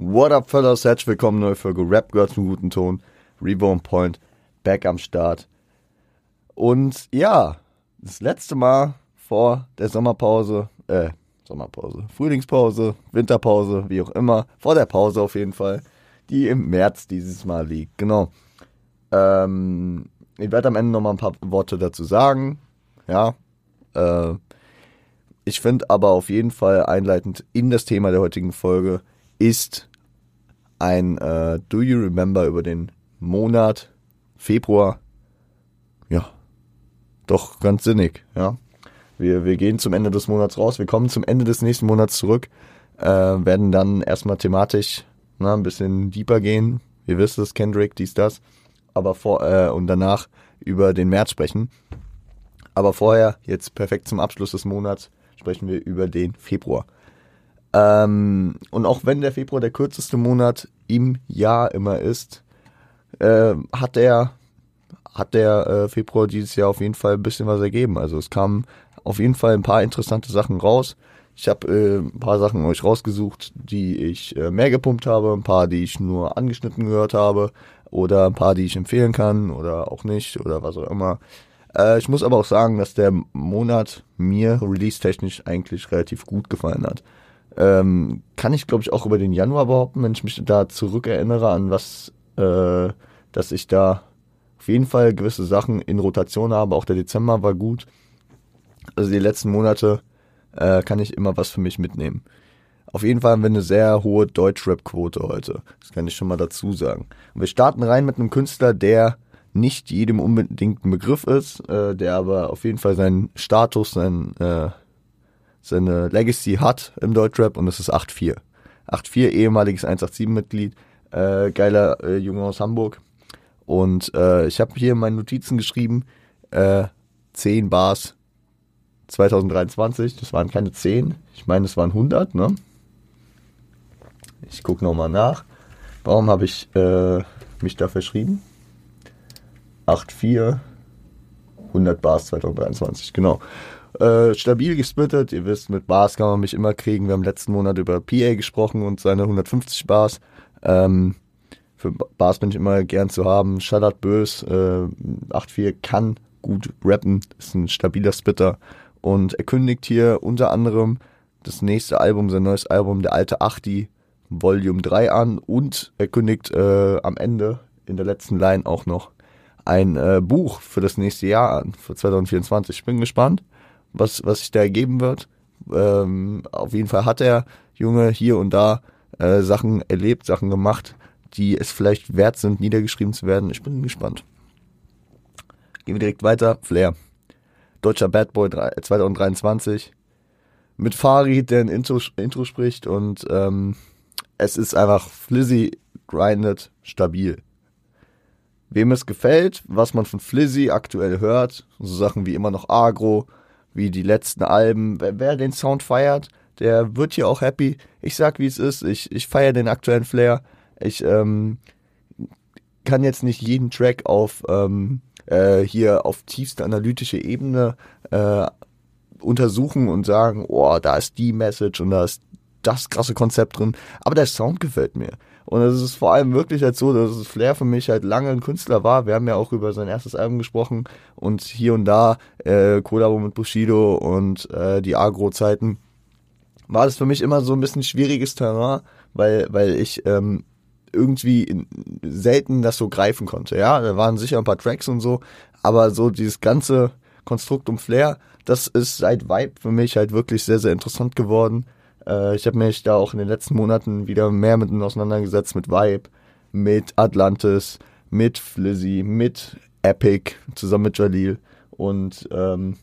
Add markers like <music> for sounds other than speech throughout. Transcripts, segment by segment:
What up, fellas? Herzlich willkommen, neue Folge Rap gehört zum guten Ton. Reborn Point, back am Start. Und ja, das letzte Mal vor der Sommerpause, äh, Sommerpause, Frühlingspause, Winterpause, wie auch immer, vor der Pause auf jeden Fall, die im März dieses Mal liegt. Genau. Ähm, ich werde am Ende nochmal ein paar Worte dazu sagen. Ja. Äh, ich finde aber auf jeden Fall einleitend in das Thema der heutigen Folge ist ein äh, Do You Remember über den Monat Februar. Ja, doch ganz sinnig, ja. Wir, wir gehen zum Ende des Monats raus, wir kommen zum Ende des nächsten Monats zurück, äh, werden dann erstmal thematisch na, ein bisschen deeper gehen. Ihr wisst es, Kendrick, dies, das. Aber vor, äh, und danach über den März sprechen. Aber vorher, jetzt perfekt zum Abschluss des Monats, sprechen wir über den Februar. Ähm, und auch wenn der Februar der kürzeste Monat im Jahr immer ist, äh, hat der, hat der äh, Februar dieses Jahr auf jeden Fall ein bisschen was ergeben. Also es kamen auf jeden Fall ein paar interessante Sachen raus. Ich habe äh, ein paar Sachen euch rausgesucht, die ich äh, mehr gepumpt habe, ein paar, die ich nur angeschnitten gehört habe oder ein paar, die ich empfehlen kann oder auch nicht oder was auch immer. Äh, ich muss aber auch sagen, dass der Monat mir release-technisch eigentlich relativ gut gefallen hat. Ähm, kann ich, glaube ich, auch über den Januar behaupten, wenn ich mich da zurückerinnere an was, äh, dass ich da auf jeden Fall gewisse Sachen in Rotation habe. Auch der Dezember war gut. Also die letzten Monate äh, kann ich immer was für mich mitnehmen. Auf jeden Fall haben wir eine sehr hohe Deutschrap-Quote heute. Das kann ich schon mal dazu sagen. Und wir starten rein mit einem Künstler, der nicht jedem unbedingt ein Begriff ist, äh, der aber auf jeden Fall seinen Status, sein, äh, seine Legacy hat im Deutschrap und das ist 8-4. 8-4, ehemaliges 187-Mitglied, äh, geiler äh, Junge aus Hamburg. Und äh, ich habe hier in meinen Notizen geschrieben, äh, 10 Bars 2023, das waren keine 10, ich meine, es waren 100, ne? Ich gucke nochmal nach. Warum habe ich äh, mich da verschrieben? 8,4, 100 Bars 2023, genau. Äh, stabil gesplittet, ihr wisst, mit Bars kann man mich immer kriegen. Wir haben letzten Monat über PA gesprochen und seine 150 Bars. Ähm, für Bars bin ich immer gern zu haben. Shoutout Bös, äh, 8,4 kann gut rappen, ist ein stabiler Splitter und er kündigt hier unter anderem das nächste Album, sein neues Album, der alte Achti, Volume 3 an und er kündigt äh, am Ende in der letzten Line auch noch ein äh, Buch für das nächste Jahr an, für 2024. Ich bin gespannt, was, was sich da ergeben wird. Ähm, auf jeden Fall hat er, Junge, hier und da äh, Sachen erlebt, Sachen gemacht, die es vielleicht wert sind, niedergeschrieben zu werden. Ich bin gespannt. Gehen wir direkt weiter. Flair. Deutscher Bad Boy 2023. Mit Farid, der ein Intro, Intro spricht und ähm, es ist einfach flizzy, grinded, stabil wem es gefällt, was man von Flizzy aktuell hört, so Sachen wie immer noch Agro, wie die letzten Alben, wer, wer den Sound feiert, der wird hier auch happy. Ich sag, wie es ist, ich, ich feiere den aktuellen Flair. Ich ähm, kann jetzt nicht jeden Track auf ähm, äh, hier auf tiefste analytische Ebene äh, untersuchen und sagen, oh, da ist die Message und da ist das krasse Konzept drin. Aber der Sound gefällt mir. Und es ist vor allem wirklich halt so, dass Flair für mich halt lange ein Künstler war. Wir haben ja auch über sein erstes Album gesprochen und hier und da äh, Kollabo mit Bushido und äh, die Agro-Zeiten war das für mich immer so ein bisschen schwieriges Terrain, weil, weil ich ähm, irgendwie selten das so greifen konnte. Ja, da waren sicher ein paar Tracks und so, aber so dieses ganze Konstrukt um Flair, das ist seit Vibe für mich halt wirklich sehr, sehr interessant geworden. Äh, ich habe mich da auch in den letzten Monaten wieder mehr mit auseinandergesetzt, mit Vibe, mit Atlantis, mit Flizzy, mit Epic, zusammen mit Jalil. Und ähm,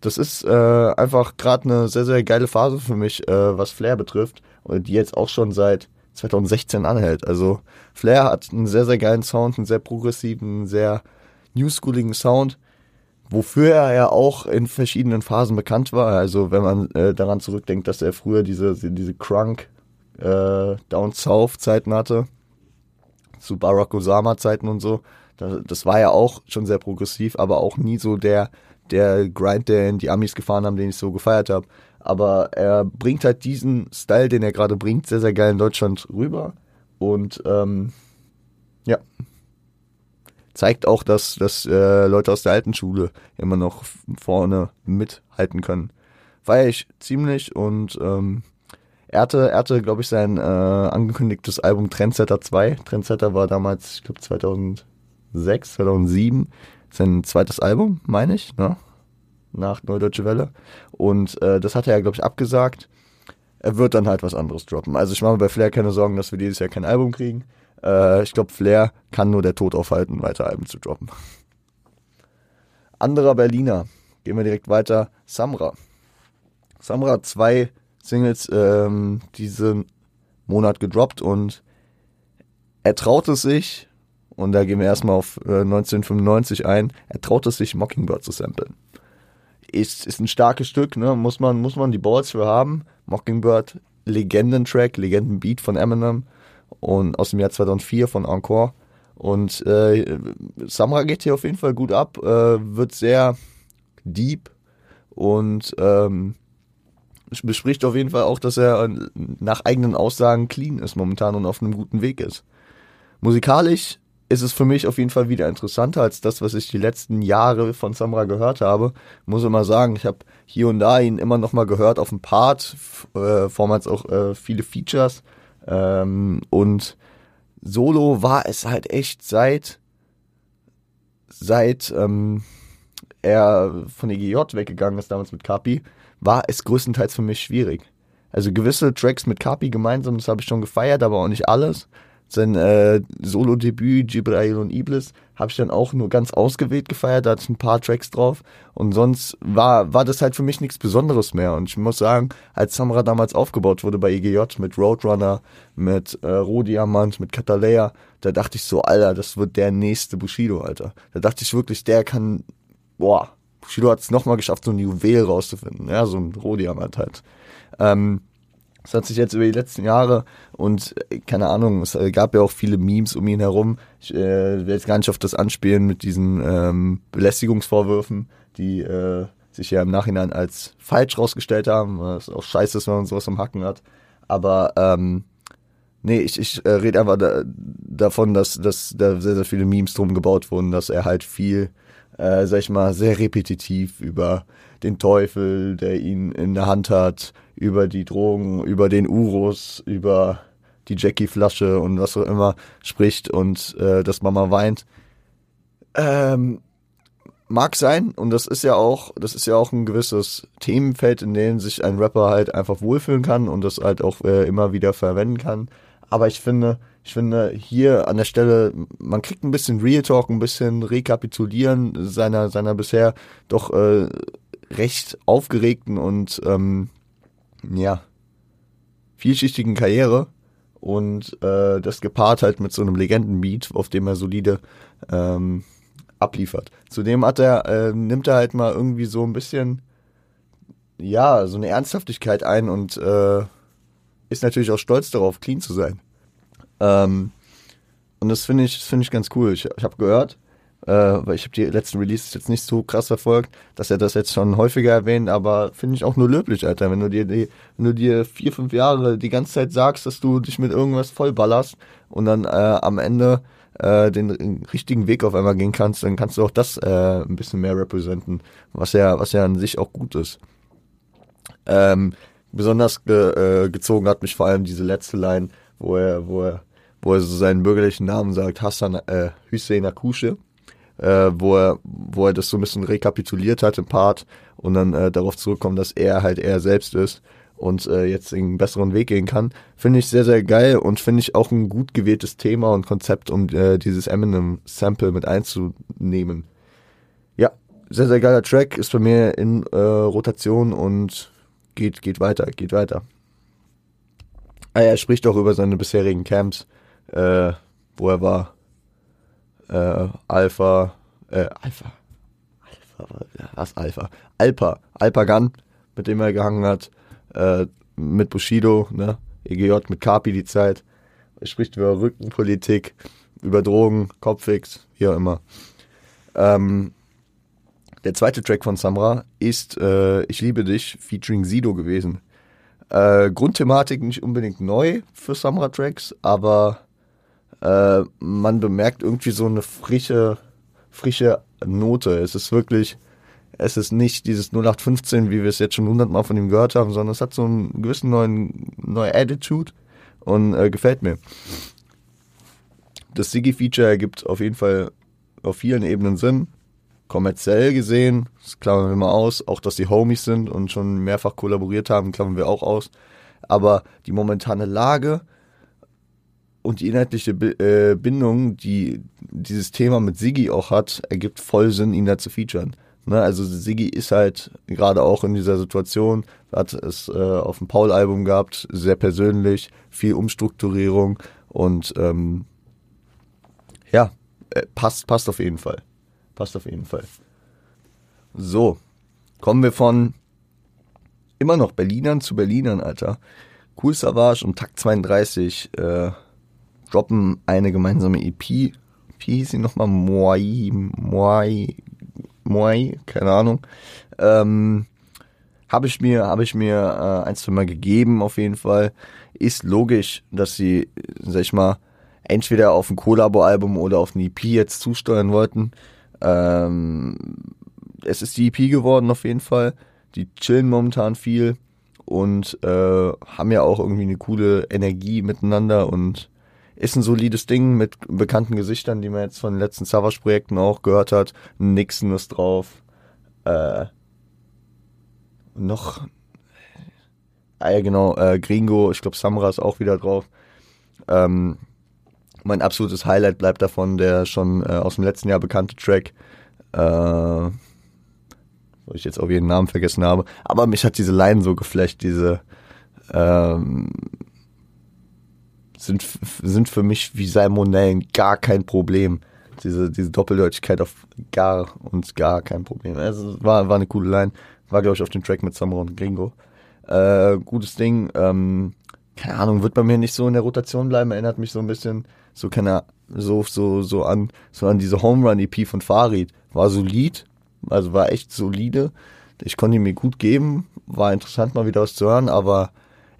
das ist äh, einfach gerade eine sehr, sehr geile Phase für mich, äh, was Flair betrifft, und die jetzt auch schon seit 2016 anhält. Also Flair hat einen sehr, sehr geilen Sound, einen sehr progressiven, sehr newschooligen Sound wofür er ja auch in verschiedenen Phasen bekannt war. Also wenn man äh, daran zurückdenkt, dass er früher diese, diese Crunk äh, Down South Zeiten hatte, zu Barack Osama Zeiten und so. Das, das war ja auch schon sehr progressiv, aber auch nie so der, der Grind, der die Amis gefahren haben, den ich so gefeiert habe. aber er bringt halt diesen Style, den er gerade bringt, sehr, sehr geil in Deutschland rüber. Und ähm, ja, zeigt auch, dass, dass äh, Leute aus der alten Schule immer noch vorne mithalten können. Feier ich ziemlich und ähm, er hatte, hatte glaube ich, sein äh, angekündigtes Album Trendsetter 2. Trendsetter war damals, ich glaube, 2006, 2007 sein zweites Album, meine ich, ne? nach Neudeutsche Welle. Und äh, das hat er ja, glaube ich, abgesagt. Er wird dann halt was anderes droppen. Also ich mache mir bei Flair keine Sorgen, dass wir dieses Jahr kein Album kriegen. Äh, ich glaube, Flair kann nur der Tod aufhalten, weiter Alben zu droppen. Anderer Berliner. Gehen wir direkt weiter. Samra. Samra hat zwei Singles ähm, diesen Monat gedroppt und er traut es sich, und da gehen wir erstmal auf äh, 1995 ein, er traut es sich, Mockingbird zu samplen ist, ist ein starkes Stück, ne? muss, man, muss man die Balls für haben. Mockingbird, Legendentrack, Legendenbeat von Eminem und aus dem Jahr 2004 von Encore. Und äh, Samra geht hier auf jeden Fall gut ab, äh, wird sehr deep und ähm, bespricht auf jeden Fall auch, dass er nach eigenen Aussagen clean ist momentan und auf einem guten Weg ist. Musikalisch ist es für mich auf jeden Fall wieder interessanter als das, was ich die letzten Jahre von Samra gehört habe. Muss immer sagen, ich habe hier und da ihn immer noch mal gehört auf dem Part, äh, vormals auch äh, viele Features ähm, und Solo war es halt echt seit seit ähm, er von EGJ weggegangen ist damals mit Kapi, war es größtenteils für mich schwierig. Also gewisse Tracks mit Kapi gemeinsam, das habe ich schon gefeiert, aber auch nicht alles sein äh, Solo-Debüt, Jibrail und Iblis, habe ich dann auch nur ganz ausgewählt gefeiert, da hatte ich ein paar Tracks drauf und sonst war, war das halt für mich nichts Besonderes mehr und ich muss sagen, als Samra damals aufgebaut wurde bei EGJ mit Roadrunner, mit äh, Rohdiamant, mit Catalea, da dachte ich so, Alter, das wird der nächste Bushido, Alter. Da dachte ich wirklich, der kann, boah, Bushido hat es nochmal geschafft, so ein Juwel rauszufinden, ja, so ein Rohdiamant halt. Ähm, es hat sich jetzt über die letzten Jahre und äh, keine Ahnung, es äh, gab ja auch viele Memes um ihn herum. Ich äh, will jetzt gar nicht auf das anspielen mit diesen ähm, Belästigungsvorwürfen, die äh, sich ja im Nachhinein als falsch rausgestellt haben. Was auch scheiße ist, wenn man sowas am Hacken hat. Aber ähm, nee, ich, ich äh, rede einfach da, davon, dass, dass da sehr, sehr viele Memes drum gebaut wurden, dass er halt viel, äh, sag ich mal, sehr repetitiv über den Teufel, der ihn in der Hand hat, über die Drogen, über den Urus, über die Jackie-Flasche und was auch immer spricht und äh, dass Mama weint. Ähm, mag sein und das ist ja auch, das ist ja auch ein gewisses Themenfeld, in dem sich ein Rapper halt einfach wohlfühlen kann und das halt auch äh, immer wieder verwenden kann. Aber ich finde, ich finde hier an der Stelle, man kriegt ein bisschen Real Talk, ein bisschen Rekapitulieren seiner seiner bisher doch äh, recht aufgeregten und ähm, ja, vielschichtigen Karriere und äh, das gepaart halt mit so einem Legendenbeat, auf dem er solide ähm, abliefert. Zudem hat er, äh, nimmt er halt mal irgendwie so ein bisschen, ja, so eine Ernsthaftigkeit ein und äh, ist natürlich auch stolz darauf, clean zu sein. Ähm, und das finde ich, finde ich ganz cool. Ich, ich habe gehört, äh, weil ich habe die letzten Releases jetzt nicht so krass verfolgt, dass er das jetzt schon häufiger erwähnt, aber finde ich auch nur löblich, Alter. Wenn du dir die, wenn du dir vier, fünf Jahre die ganze Zeit sagst, dass du dich mit irgendwas vollballerst und dann äh, am Ende äh, den richtigen Weg auf einmal gehen kannst, dann kannst du auch das äh, ein bisschen mehr repräsentieren, was ja, was ja an sich auch gut ist. Ähm, besonders ge, äh, gezogen hat mich vor allem diese letzte Line, wo er, wo er, wo er so seinen bürgerlichen Namen sagt, Hassan äh, Hüseyin Akusche äh, wo, er, wo er das so ein bisschen rekapituliert hat im Part und dann äh, darauf zurückkommt, dass er halt er selbst ist und äh, jetzt einen besseren Weg gehen kann, finde ich sehr, sehr geil und finde ich auch ein gut gewähltes Thema und Konzept, um äh, dieses Eminem-Sample mit einzunehmen. Ja, sehr, sehr geiler Track, ist bei mir in äh, Rotation und geht, geht weiter, geht weiter. Ah, er spricht auch über seine bisherigen Camps, äh, wo er war äh, Alpha, äh, Alpha, Alpha, was Alpha? Alpa, Alpa Gun, mit dem er gehangen hat, äh, mit Bushido, ne, EGJ mit Kapi die Zeit. Er spricht über Rückenpolitik, über Drogen, Kopfix, wie auch immer. Ähm, Der zweite Track von Samra ist äh, Ich liebe dich featuring Sido gewesen. Äh, Grundthematik nicht unbedingt neu für Samra-Tracks, aber äh, man bemerkt irgendwie so eine frische, frische Note. Es ist wirklich, es ist nicht dieses 0815, wie wir es jetzt schon hundertmal von ihm gehört haben, sondern es hat so einen gewissen neuen, neue Attitude und äh, gefällt mir. Das Siggy-Feature ergibt auf jeden Fall auf vielen Ebenen Sinn. Kommerziell gesehen, das klammern wir mal aus, auch dass die Homies sind und schon mehrfach kollaboriert haben, klammern wir auch aus. Aber die momentane Lage und die inhaltliche äh, Bindung, die dieses Thema mit Siggy auch hat, ergibt voll Sinn, ihn da zu featuren. Ne, also Siggy ist halt gerade auch in dieser Situation, hat es äh, auf dem Paul-Album gehabt, sehr persönlich, viel Umstrukturierung und ähm, ja, äh, passt, passt auf jeden Fall. Passt auf jeden Fall. So, kommen wir von immer noch Berlinern zu Berlinern, Alter. Cool Savage und Takt 32 äh, droppen eine gemeinsame EP. Wie hieß sie nochmal? Moai, Moai, Moai, keine Ahnung. Ähm, habe ich mir, habe ich mir äh, ein, zwei Mal gegeben, auf jeden Fall. Ist logisch, dass sie, sag ich mal, entweder auf ein Collabo-Album oder auf ein EP jetzt zusteuern wollten. Ähm, es ist die EP geworden, auf jeden Fall. Die chillen momentan viel und äh, haben ja auch irgendwie eine coole Energie miteinander und ist ein solides Ding mit bekannten Gesichtern, die man jetzt von den letzten Savage-Projekten auch gehört hat. Nixon ist drauf. Äh, noch. Ah ja, genau, äh, Gringo, ich glaube Samra ist auch wieder drauf. Ähm, mein absolutes Highlight bleibt davon der schon äh, aus dem letzten Jahr bekannte Track. Äh, wo ich jetzt auch ihren Namen vergessen habe. Aber mich hat diese Line so geflecht, diese ähm, sind, sind für mich wie Salmonellen gar kein Problem. Diese, diese Doppeldeutigkeit auf gar und gar kein Problem. Also war, war eine coole Line. War, glaube ich, auf dem Track mit Samra und Gringo. Äh, gutes Ding. Ähm, keine Ahnung, wird bei mir nicht so in der Rotation bleiben. Erinnert mich so ein bisschen, so keine, so, so, so an, so an diese Home Run EP von Farid. War solid. Also war echt solide. Ich konnte ihn mir gut geben. War interessant mal wieder was zu hören, aber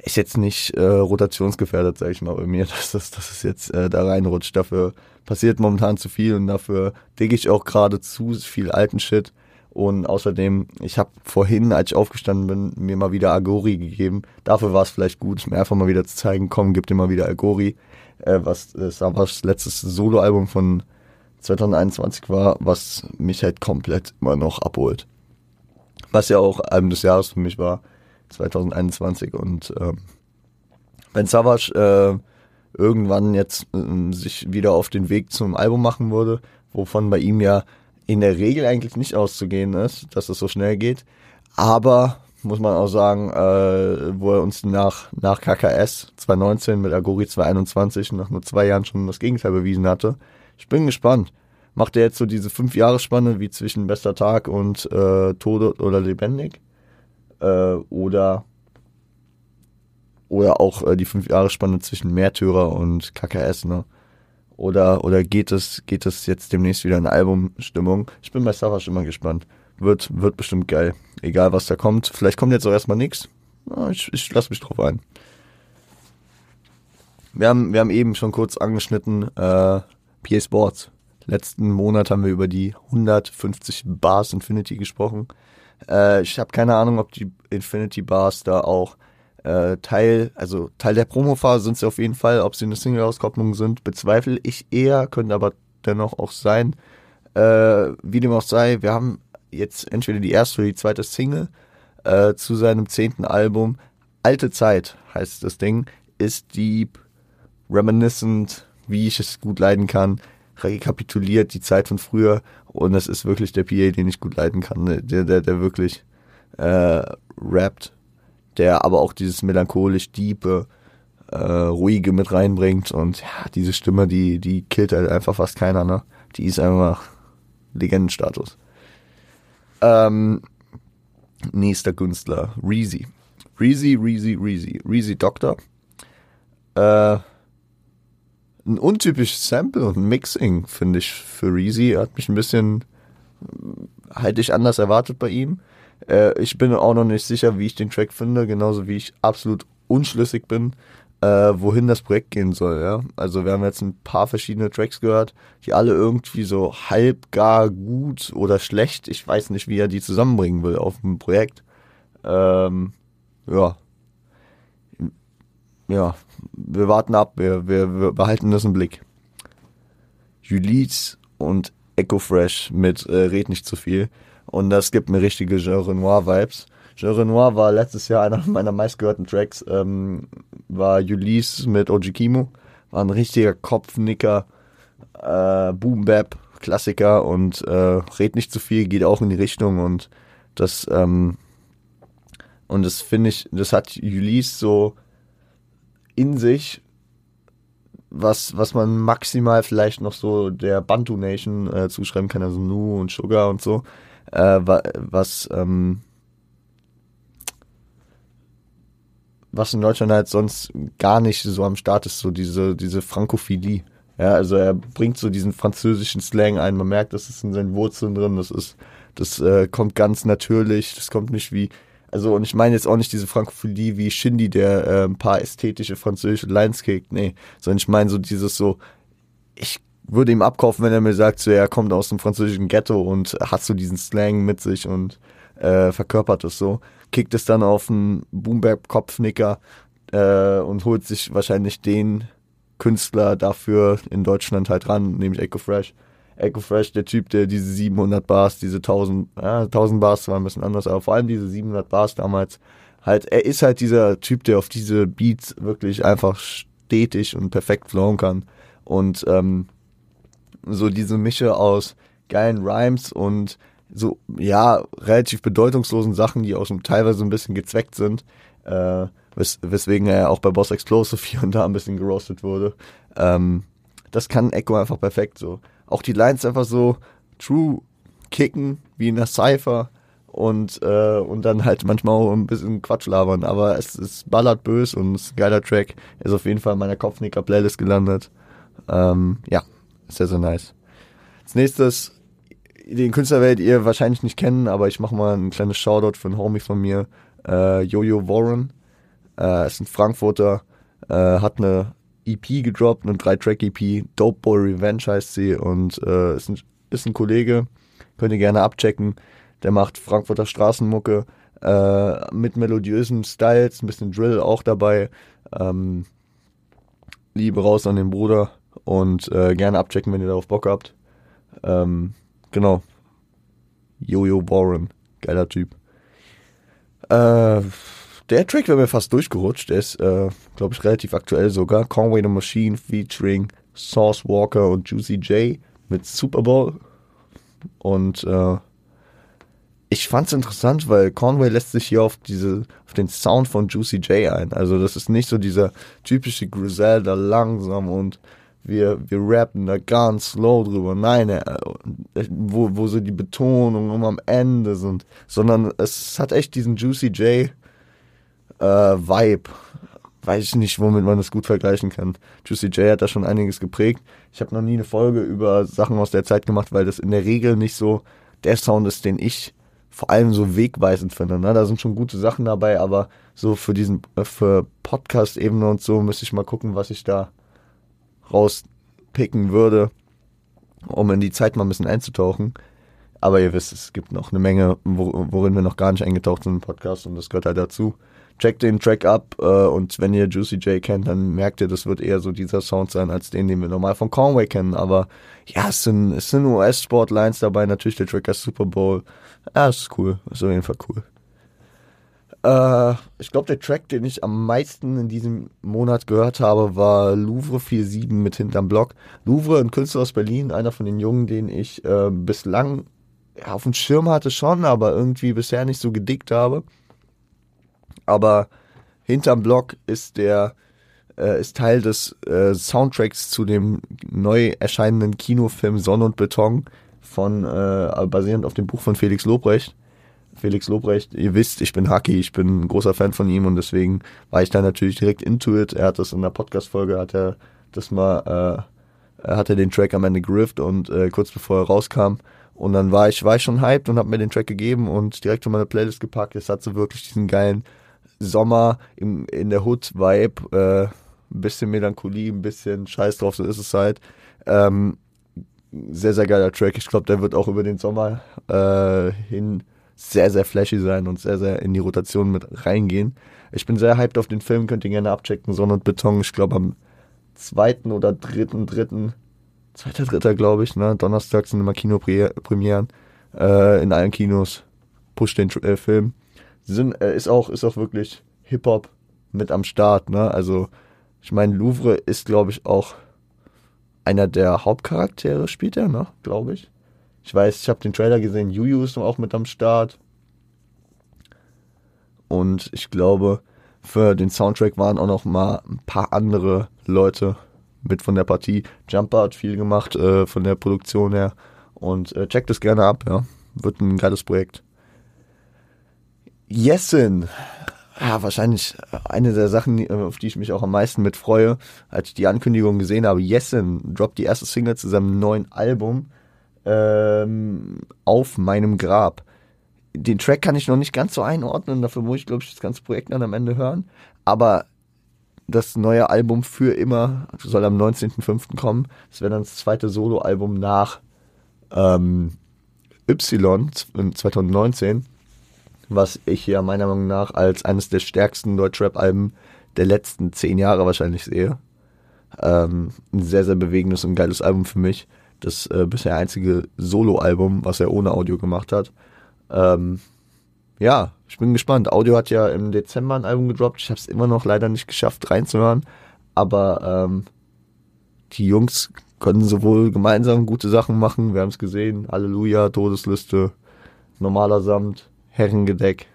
ist jetzt nicht äh, rotationsgefährdet, sag ich mal, bei mir, <laughs> dass das, dass es jetzt äh, da reinrutscht. Dafür passiert momentan zu viel und dafür digge ich auch gerade zu viel alten Shit. Und außerdem, ich habe vorhin, als ich aufgestanden bin, mir mal wieder Agori gegeben. Dafür war es vielleicht gut, mir einfach mal wieder zu zeigen, komm, gib dir mal wieder Agori. Äh, was äh, Savas letztes Soloalbum von 2021 war, was mich halt komplett immer noch abholt. Was ja auch Album des Jahres für mich war. 2021 und ähm, wenn Savage äh, irgendwann jetzt äh, sich wieder auf den Weg zum Album machen würde, wovon bei ihm ja in der Regel eigentlich nicht auszugehen ist, dass es so schnell geht, aber muss man auch sagen, äh, wo er uns nach, nach KKS 2019 mit Agori 2021 nach nur zwei Jahren schon das Gegenteil bewiesen hatte. Ich bin gespannt. Macht er jetzt so diese fünf Jahresspanne wie zwischen Bester Tag und äh, Tode oder Lebendig? Äh, oder oder auch äh, die fünf Jahre Spanne zwischen Märtyrer und KKS, ne? Oder oder geht es geht es jetzt demnächst wieder in Albumstimmung? Ich bin bei Savage immer gespannt. Wird wird bestimmt geil. Egal was da kommt. Vielleicht kommt jetzt auch erstmal nichts. Ich, ich lasse mich drauf ein. Wir haben wir haben eben schon kurz angeschnitten äh, PA Sports. Letzten Monat haben wir über die 150 Bars Infinity gesprochen. Äh, ich habe keine Ahnung, ob die Infinity Bars da auch äh, Teil, also Teil der Promophase sind sie auf jeden Fall. Ob sie eine Single-Auskopplung sind, bezweifle ich eher, können aber dennoch auch sein. Äh, wie dem auch sei, wir haben jetzt entweder die erste oder die zweite Single äh, zu seinem zehnten Album. Alte Zeit heißt das Ding, ist deep, reminiscent, wie ich es gut leiden kann rekapituliert die Zeit von früher und es ist wirklich der PA, den ich gut leiden kann, ne? der, der, der wirklich äh, rappt, der aber auch dieses melancholisch diepe, äh, ruhige mit reinbringt und ja, diese Stimme, die, die killt halt einfach fast keiner, ne? Die ist einfach Legendenstatus. Ähm, nächster Künstler, Reezy. Reezy, Reezy, Reezy. Reezy Doctor. Äh, ein untypisches Sample und Mixing, finde ich, für Reezy. Hat mich ein bisschen, hätte ich anders erwartet bei ihm. Äh, ich bin auch noch nicht sicher, wie ich den Track finde, genauso wie ich absolut unschlüssig bin, äh, wohin das Projekt gehen soll. Ja? Also wir haben jetzt ein paar verschiedene Tracks gehört, die alle irgendwie so halb gar gut oder schlecht. Ich weiß nicht, wie er die zusammenbringen will auf dem Projekt. Ähm, ja. Ja, wir warten ab, wir, wir, wir behalten das im Blick. Julies und Echo Fresh mit äh, Red nicht zu viel. Und das gibt mir richtige Jean Renoir-Vibes. Jean Renoir war letztes Jahr einer meiner meistgehörten Tracks, ähm, war Ulysses mit Ojikimo. War ein richtiger Kopfnicker, äh, Boom Bap, Klassiker und äh, red nicht zu viel, geht auch in die Richtung und das, ähm, und das finde ich, das hat Ulysses so in sich, was, was man maximal vielleicht noch so der Bantu Nation äh, zuschreiben kann, also Nu und Sugar und so, äh, was, ähm, was in Deutschland halt sonst gar nicht so am Start ist, so diese, diese Frankophilie. Ja, also er bringt so diesen französischen Slang ein, man merkt, das ist in seinen Wurzeln drin, das ist, das äh, kommt ganz natürlich, das kommt nicht wie, also und ich meine jetzt auch nicht diese Frankophilie wie Shindy, der äh, ein paar ästhetische französische Lines kickt, nee, sondern ich meine so dieses so, ich würde ihm abkaufen, wenn er mir sagt, so er kommt aus dem französischen Ghetto und hat so diesen Slang mit sich und äh, verkörpert es so, kickt es dann auf einen Boomberg-Kopfnicker äh, und holt sich wahrscheinlich den Künstler dafür in Deutschland halt ran, nämlich Echo Fresh. Echo Fresh, der Typ, der diese 700 Bars, diese 1000, ja, 1000 Bars waren ein bisschen anders, aber vor allem diese 700 Bars damals, halt, er ist halt dieser Typ, der auf diese Beats wirklich einfach stetig und perfekt flowen kann. Und ähm, so diese Mische aus geilen Rhymes und so, ja, relativ bedeutungslosen Sachen, die auch so teilweise ein bisschen gezweckt sind, äh, wes weswegen er auch bei Boss Explosive hier und da ein bisschen geroastet wurde. Ähm, das kann Echo einfach perfekt so. Auch die Lines einfach so true kicken, wie in der Cypher und, äh, und dann halt manchmal auch ein bisschen Quatsch labern, aber es ist ballert bös und es ist ein geiler Track. Ist auf jeden Fall in meiner Kopfnicker-Playlist gelandet. Ähm, ja, sehr, sehr nice. Als nächstes den Künstler werdet ihr wahrscheinlich nicht kennen, aber ich mache mal ein kleines Shoutout für einen Homie von mir, äh, Jojo Warren. Äh, ist ein Frankfurter, äh, hat eine EP gedroppt, eine 3-Track-EP, Dope Boy Revenge heißt sie und äh, ist, ein, ist ein Kollege, könnt ihr gerne abchecken. Der macht Frankfurter Straßenmucke äh, mit melodiösen Styles, ein bisschen Drill auch dabei. Ähm, Liebe raus an den Bruder und äh, gerne abchecken, wenn ihr darauf Bock habt. Ähm, Genau. Jojo Warren. Geiler Typ. Äh, der Track wäre mir fast durchgerutscht. Der ist, äh, glaube ich, relativ aktuell sogar. Conway the Machine featuring Sauce Walker und Juicy J mit Super Bowl. Und äh, ich fand's interessant, weil Conway lässt sich hier auf diese, auf den Sound von Juicy J ein. Also das ist nicht so dieser typische Griselda langsam und wir, wir rappen da ganz slow drüber. Nein, äh, wo, wo so die Betonung immer am Ende sind, sondern es hat echt diesen Juicy J äh, Vibe. Weiß ich nicht, womit man das gut vergleichen kann. Juicy J hat da schon einiges geprägt. Ich habe noch nie eine Folge über Sachen aus der Zeit gemacht, weil das in der Regel nicht so der Sound ist, den ich vor allem so wegweisend finde. Ne? Da sind schon gute Sachen dabei, aber so für diesen, äh, für Podcast-Ebene und so müsste ich mal gucken, was ich da rauspicken würde, um in die Zeit mal ein bisschen einzutauchen. Aber ihr wisst, es gibt noch eine Menge, worin wir noch gar nicht eingetaucht sind im Podcast und das gehört halt dazu. Checkt den Track ab äh, und wenn ihr Juicy J kennt, dann merkt ihr, das wird eher so dieser Sound sein, als den, den wir normal von Conway kennen. Aber ja, es sind, es sind US-Sport-Lines dabei, natürlich der Track als Super Bowl. Ja, ist cool, ist auf jeden Fall cool. Äh, ich glaube, der Track, den ich am meisten in diesem Monat gehört habe, war Louvre 47 mit Hinterm Block. Louvre, ein Künstler aus Berlin, einer von den Jungen, den ich äh, bislang ja, auf dem Schirm hatte schon, aber irgendwie bisher nicht so gedickt habe. Aber Hinterm Block ist der äh, ist Teil des äh, Soundtracks zu dem neu erscheinenden Kinofilm Sonne und Beton von äh, basierend auf dem Buch von Felix Lobrecht. Felix Lobrecht, ihr wisst, ich bin Haki, ich bin ein großer Fan von ihm und deswegen war ich da natürlich direkt into it. Er hat das in der Podcast-Folge, hat er das mal, äh, hat er den Track am Ende gerifft und äh, kurz bevor er rauskam Und dann war ich, war ich schon hyped und habe mir den Track gegeben und direkt in meine Playlist gepackt. Es hat so wirklich diesen geilen Sommer im, in der Hood-Vibe, äh, ein bisschen Melancholie, ein bisschen Scheiß drauf, so ist es halt. Ähm, sehr, sehr geiler Track. Ich glaube, der wird auch über den Sommer äh, hin sehr, sehr flashy sein und sehr, sehr in die Rotation mit reingehen. Ich bin sehr hyped auf den Film, könnt ihr gerne abchecken. Sonne und Beton, ich glaube am zweiten oder dritten, dritten zweiter, dritter, glaube ich, ne? Donnerstag sind immer Kinopremieren äh, in allen Kinos. Push den äh, Film. Sind, äh, ist auch, ist auch wirklich Hip-Hop mit am Start, ne? Also, ich meine, Louvre ist, glaube ich, auch einer der Hauptcharaktere, spielt er, ne? Glaube ich. Ich weiß, ich habe den Trailer gesehen, Juju ist auch mit am Start. Und ich glaube, für den Soundtrack waren auch noch mal ein paar andere Leute mit von der Partie. Jumper hat viel gemacht äh, von der Produktion her. Und äh, checkt es gerne ab, ja. Wird ein geiles Projekt. Yesin. Ja, wahrscheinlich eine der Sachen, äh, auf die ich mich auch am meisten mit freue, als ich die Ankündigung gesehen habe. Yesin droppt die erste Single zu seinem neuen Album ähm, auf meinem Grab. Den Track kann ich noch nicht ganz so einordnen, dafür muss ich, glaube ich, das ganze Projekt dann am Ende hören. Aber das neue Album für immer soll am 19.05. kommen. Das wäre dann das zweite Soloalbum nach ähm, Y 2019, was ich ja meiner Meinung nach als eines der stärksten Deutschrap-Alben der letzten zehn Jahre wahrscheinlich sehe. Ähm, ein sehr, sehr bewegendes und geiles Album für mich. Das äh, bisher einzige Soloalbum, was er ohne Audio gemacht hat. Ähm, ja, ich bin gespannt. Audio hat ja im Dezember ein Album gedroppt. Ich habe es immer noch leider nicht geschafft reinzuhören. Aber ähm, die Jungs können sowohl gemeinsam gute Sachen machen. Wir haben es gesehen. Halleluja, Todesliste, normaler Samt, Herrengedeck.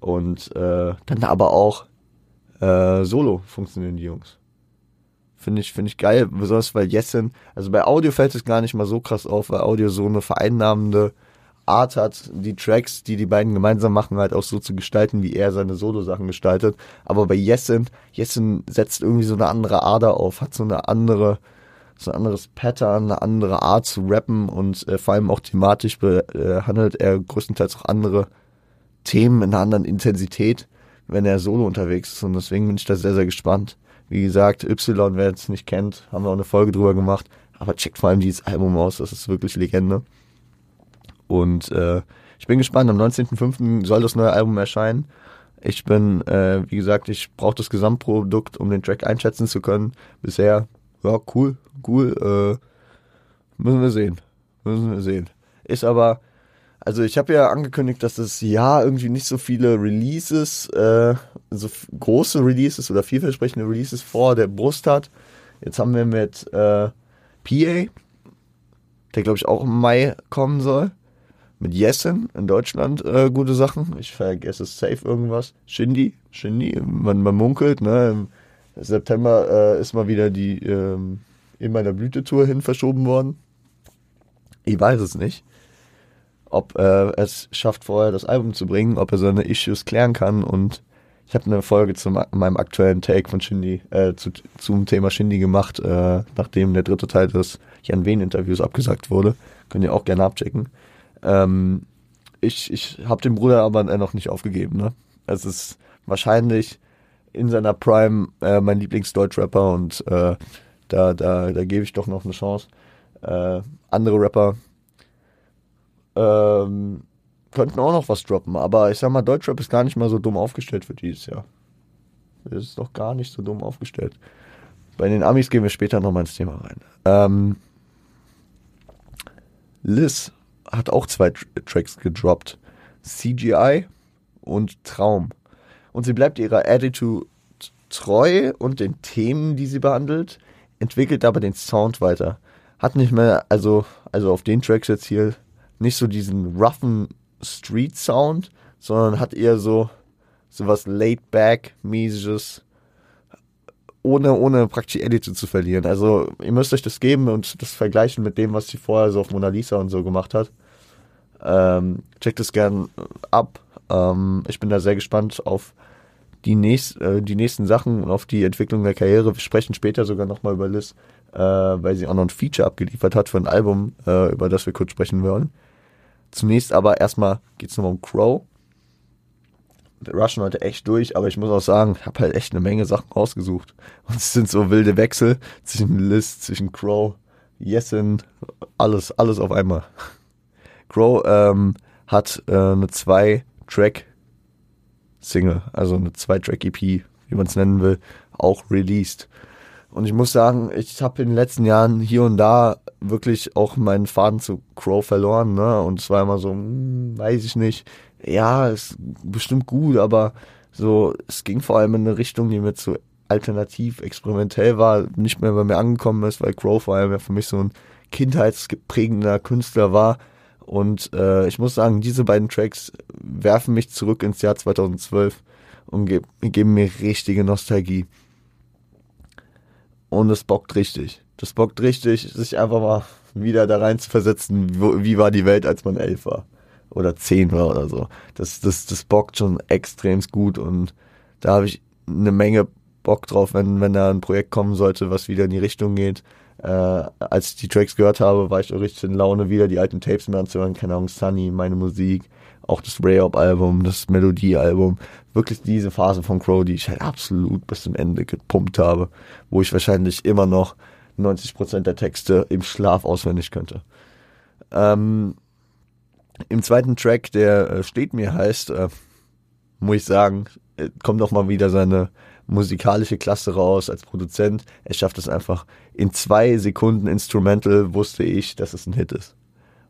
Und äh, dann aber auch äh, solo funktionieren die Jungs. Finde ich, finde ich geil, besonders weil Jessen, also bei Audio fällt es gar nicht mal so krass auf, weil Audio so eine vereinnahmende Art hat, die Tracks, die die beiden gemeinsam machen, halt auch so zu gestalten, wie er seine Solo-Sachen gestaltet. Aber bei Yesin, Yesin setzt irgendwie so eine andere Ader auf, hat so eine andere, so ein anderes Pattern, eine andere Art zu rappen und äh, vor allem auch thematisch behandelt äh, er größtenteils auch andere Themen in einer anderen Intensität, wenn er solo unterwegs ist. Und deswegen bin ich da sehr, sehr gespannt. Wie gesagt, Y, wer es nicht kennt, haben wir auch eine Folge drüber gemacht. Aber checkt vor allem dieses Album aus, das ist wirklich Legende. Und äh, ich bin gespannt. Am 19.05. soll das neue Album erscheinen. Ich bin, äh, wie gesagt, ich brauche das Gesamtprodukt, um den Track einschätzen zu können. Bisher, ja, cool, cool. Äh, müssen wir sehen. Müssen wir sehen. Ist aber, also ich habe ja angekündigt, dass das Jahr irgendwie nicht so viele Releases, äh, so große Releases oder vielversprechende Releases vor der Brust hat. Jetzt haben wir mit äh, PA, der glaube ich auch im Mai kommen soll mit Jessen in Deutschland äh, gute Sachen. Ich vergesse es safe irgendwas. Shindy, Shindy, man, man munkelt, ne? September äh, ist mal wieder die ähm, in meiner Blütetour hin verschoben worden. Ich weiß es nicht. Ob er es schafft, vorher das Album zu bringen, ob er seine Issues klären kann und ich habe eine Folge zu meinem aktuellen Take von Shindy, äh, zu, zum Thema Shindy gemacht, äh, nachdem der dritte Teil des Jan Wehn Interviews abgesagt wurde. Könnt ihr auch gerne abchecken. Ähm, ich ich habe den Bruder aber noch nicht aufgegeben. Ne? Es ist wahrscheinlich in seiner Prime äh, mein Lieblingsdeutschrapper und äh, da, da, da gebe ich doch noch eine Chance. Äh, andere Rapper ähm, könnten auch noch was droppen, aber ich sag mal, Deutschrap ist gar nicht mal so dumm aufgestellt für dieses Jahr. Das ist doch gar nicht so dumm aufgestellt. Bei den Amis gehen wir später nochmal ins Thema rein. Ähm, Liz hat auch zwei Tracks gedroppt. CGI und Traum. Und sie bleibt ihrer Attitude treu und den Themen, die sie behandelt, entwickelt aber den Sound weiter. Hat nicht mehr, also, also auf den Tracks jetzt hier, nicht so diesen roughen Street-Sound, sondern hat eher so, so was laid-back-mäßiges, ohne, ohne praktisch Attitude zu verlieren. Also, ihr müsst euch das geben und das vergleichen mit dem, was sie vorher so auf Mona Lisa und so gemacht hat. Ähm, checkt es gern ab. Ähm, ich bin da sehr gespannt auf die, nächst, äh, die nächsten Sachen und auf die Entwicklung der Karriere. Wir sprechen später sogar nochmal über Liz, äh, weil sie auch noch ein Feature abgeliefert hat für ein Album, äh, über das wir kurz sprechen wollen. Zunächst aber erstmal geht es nochmal um Crow. Wir rushen heute echt durch, aber ich muss auch sagen, ich habe halt echt eine Menge Sachen rausgesucht. Und es sind so wilde Wechsel zwischen Liz, zwischen Crow, Yesin, alles, alles auf einmal. Crow ähm, hat äh, eine Zwei-Track-Single, also eine Zwei-Track-EP, wie man es nennen will, auch released. Und ich muss sagen, ich habe in den letzten Jahren hier und da wirklich auch meinen Faden zu Crow verloren, ne? Und es war immer so, hm, weiß ich nicht. Ja, ist bestimmt gut, aber so, es ging vor allem in eine Richtung, die mir zu alternativ, experimentell war, nicht mehr bei mir angekommen ist, weil Crow vor allem ja für mich so ein kindheitsprägender Künstler war. Und äh, ich muss sagen, diese beiden Tracks werfen mich zurück ins Jahr 2012 und ge geben mir richtige Nostalgie. Und es bockt richtig. Das bockt richtig, sich einfach mal wieder da rein zu versetzen, wo, wie war die Welt, als man elf war. Oder zehn war oder so. Das, das, das bockt schon extremst gut und da habe ich eine Menge Bock drauf, wenn, wenn da ein Projekt kommen sollte, was wieder in die Richtung geht. Äh, als ich die Tracks gehört habe, war ich auch richtig in Laune, wieder die alten Tapes mehr anzuhören. Keine Ahnung, Sunny, meine Musik, auch das Rayop-Album, das Melodie-Album. Wirklich diese Phase von Crow, die ich halt absolut bis zum Ende gepumpt habe, wo ich wahrscheinlich immer noch 90% der Texte im Schlaf auswendig könnte. Ähm, Im zweiten Track, der äh, steht mir heißt, äh, muss ich sagen, äh, kommt noch mal wieder seine musikalische Klasse raus als Produzent. Er schafft es einfach in zwei Sekunden Instrumental, wusste ich, dass es ein Hit ist.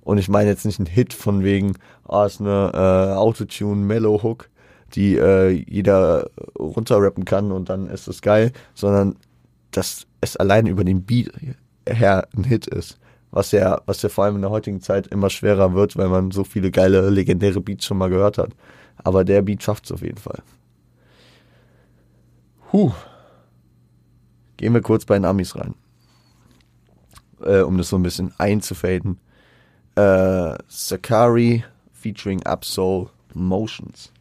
Und ich meine jetzt nicht ein Hit von wegen, ah, ist eine äh, Autotune Mellow Hook, die äh, jeder runterrappen kann und dann ist es geil, sondern dass es allein über den Beat her ein Hit ist. Was ja, was ja vor allem in der heutigen Zeit immer schwerer wird, weil man so viele geile, legendäre Beats schon mal gehört hat. Aber der Beat schafft es auf jeden Fall. Huh. Gehen wir kurz bei den Amis rein. Äh, um das so ein bisschen einzufaden. Äh, Sakari featuring Absol Motions.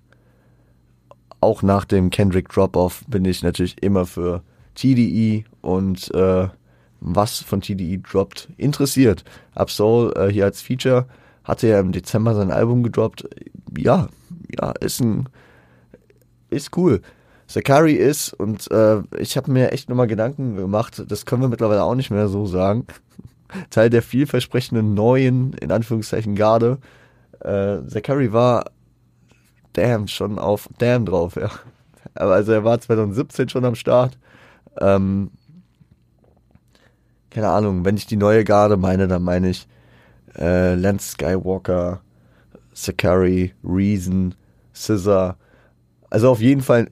Auch nach dem Kendrick Drop-Off bin ich natürlich immer für TDE und äh, was von TDE droppt interessiert. Absol äh, hier als Feature hatte ja im Dezember sein Album gedroppt. Ja, ja, ist ein ist cool. Sakari ist, und äh, ich habe mir echt nochmal Gedanken gemacht, das können wir mittlerweile auch nicht mehr so sagen, <laughs> Teil der vielversprechenden neuen, in Anführungszeichen, Garde. Äh, Zakari war damn schon auf damn drauf, ja. Aber also er war 2017 schon am Start. Ähm, keine Ahnung, wenn ich die neue Garde meine, dann meine ich äh, Lance Skywalker, Sakari, Reason, Scissor. Also auf jeden Fall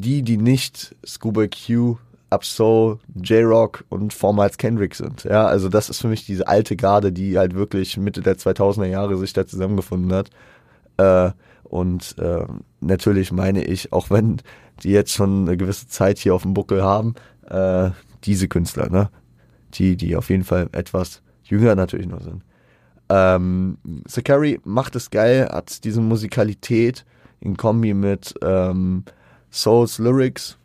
die, die nicht Scuba Q, Absol, J-Rock und vormals Kendrick sind. Ja, also das ist für mich diese alte Garde, die halt wirklich Mitte der 2000er Jahre sich da zusammengefunden hat. Äh, und äh, natürlich meine ich, auch wenn die jetzt schon eine gewisse Zeit hier auf dem Buckel haben, äh, diese Künstler, ne? Die, die auf jeden Fall etwas jünger natürlich noch sind. Ähm, Sakari macht es geil, hat diese Musikalität in Kombi mit ähm, Souls Lyrics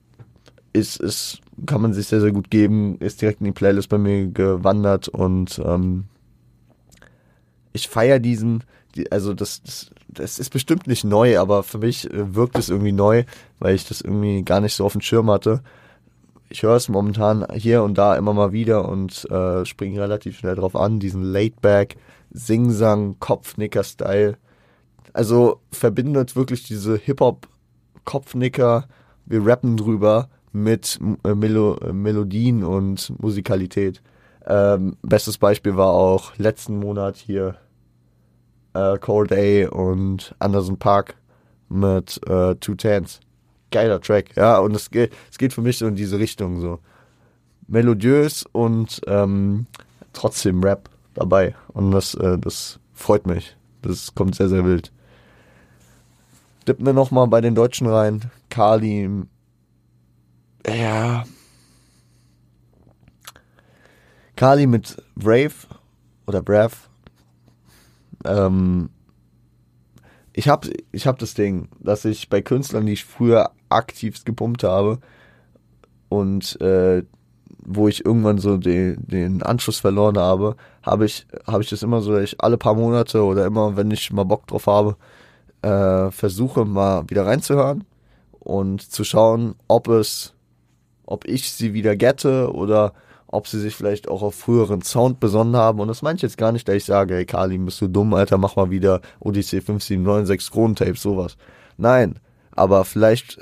ist, ist, kann man sich sehr, sehr gut geben, ist direkt in die Playlist bei mir gewandert und ähm, ich feiere diesen, die, also das, das, das ist bestimmt nicht neu, aber für mich äh, wirkt es irgendwie neu, weil ich das irgendwie gar nicht so auf dem Schirm hatte. Ich höre es momentan hier und da immer mal wieder und äh, springe relativ schnell drauf an, diesen Laidback, Singsang, Kopfnicker-Style. Also verbindet wirklich diese Hip-Hop- Kopfnicker, wir rappen drüber mit äh, Melo äh, Melodien und Musikalität. Ähm, bestes Beispiel war auch letzten Monat hier äh, Cold Day und Anderson Park mit äh, Two Tans. Geiler Track, ja, und es geht, es geht für mich so in diese Richtung so. Melodiös und ähm, trotzdem Rap dabei. Und das, äh, das freut mich. Das kommt sehr, sehr wild. Dippen wir nochmal bei den Deutschen rein. Kali. Ja. Kali mit Brave oder Brave. Ähm, ich hab, ich hab das Ding, dass ich bei Künstlern, die ich früher aktivst gepumpt habe und äh, wo ich irgendwann so den, den Anschluss verloren habe, habe ich, habe ich das immer so, dass ich alle paar Monate oder immer, wenn ich mal Bock drauf habe, äh, versuche mal wieder reinzuhören und zu schauen, ob es, ob ich sie wieder gette oder ob sie sich vielleicht auch auf früheren Sound besonnen haben. Und das meine ich jetzt gar nicht, da ich sage, hey Kalim, bist du dumm, Alter, mach mal wieder Odyssey 5796 Kronentape, sowas. Nein, aber vielleicht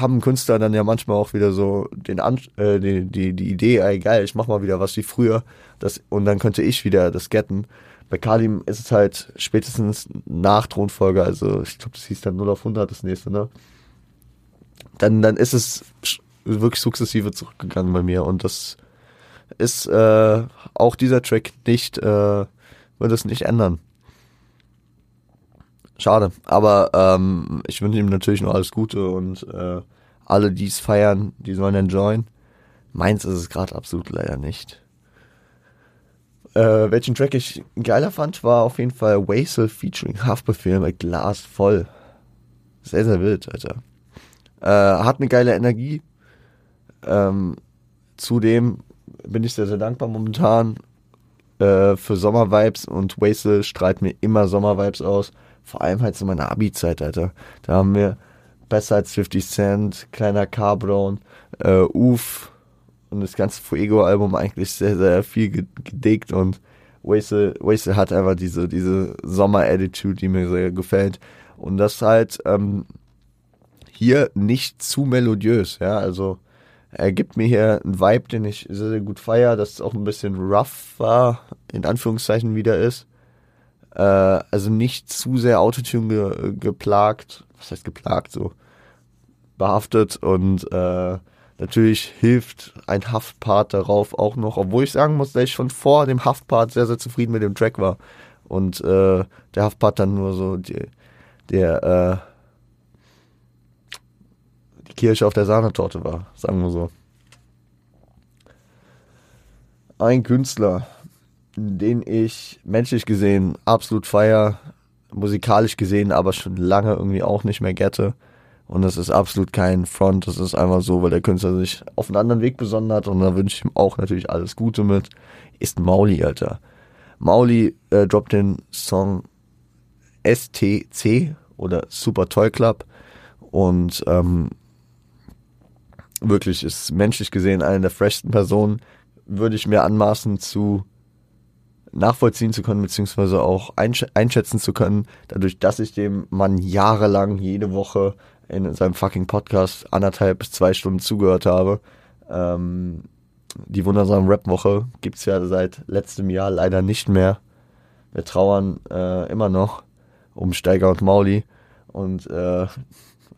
haben Künstler dann ja manchmal auch wieder so den An äh, die, die, die Idee, ey geil, ich mach mal wieder was wie früher. Das, und dann könnte ich wieder das getten. Bei Kalim ist es halt spätestens nach Thronfolge, also ich glaube, das hieß dann 0 auf 100 das nächste, ne? Dann, dann ist es wirklich sukzessive zurückgegangen bei mir und das ist äh, auch dieser Track nicht, äh, wird es nicht ändern. Schade, aber ähm, ich wünsche ihm natürlich nur alles Gute und äh, alle, die es feiern, die sollen enjoyen. Meins ist es gerade absolut leider nicht. Äh, welchen Track ich geiler fand, war auf jeden Fall Wasel featuring Haftbefehl mit Glas voll. Sehr, sehr wild, Alter. Äh, hat eine geile Energie. Ähm, zudem bin ich sehr, sehr dankbar momentan äh, für Sommervibes und Wastel strahlt mir immer Sommervibes aus. Vor allem halt so meine Abi-Zeit, Alter. Da haben wir besser als 50 Cent, kleiner Carbron, äh, Uf und das ganze Fuego-Album eigentlich sehr, sehr viel gedickt und Wastel hat einfach diese, diese Sommer-Attitude, die mir sehr gefällt. Und das halt ähm, hier nicht zu melodiös, ja, also er gibt mir hier einen Vibe, den ich sehr, sehr gut feiere, dass es auch ein bisschen rough war, in Anführungszeichen wieder ist. Äh, also nicht zu sehr Autotune ge geplagt, was heißt geplagt, so behaftet und äh, natürlich hilft ein Haftpart darauf auch noch, obwohl ich sagen muss, dass ich schon vor dem Haftpart sehr, sehr zufrieden mit dem Track war. Und äh, der Haftpart dann nur so die, der äh, Kirsche auf der Sahnetorte war, sagen wir so. Ein Künstler, den ich menschlich gesehen absolut feier, musikalisch gesehen aber schon lange irgendwie auch nicht mehr gette. Und das ist absolut kein Front, das ist einfach so, weil der Künstler sich auf einen anderen Weg besonnen hat und da wünsche ich ihm auch natürlich alles Gute mit, ist Mauli, Alter. Mauli äh, droppt den Song STC oder Super Toy Club und ähm, wirklich ist menschlich gesehen eine der freshsten Personen, würde ich mir anmaßen zu nachvollziehen zu können, beziehungsweise auch einsch einschätzen zu können, dadurch, dass ich dem Mann jahrelang jede Woche in seinem fucking Podcast anderthalb bis zwei Stunden zugehört habe. Ähm, die wundersame Rap-Woche gibt's ja seit letztem Jahr leider nicht mehr. Wir trauern äh, immer noch um Steiger und Mauli und äh,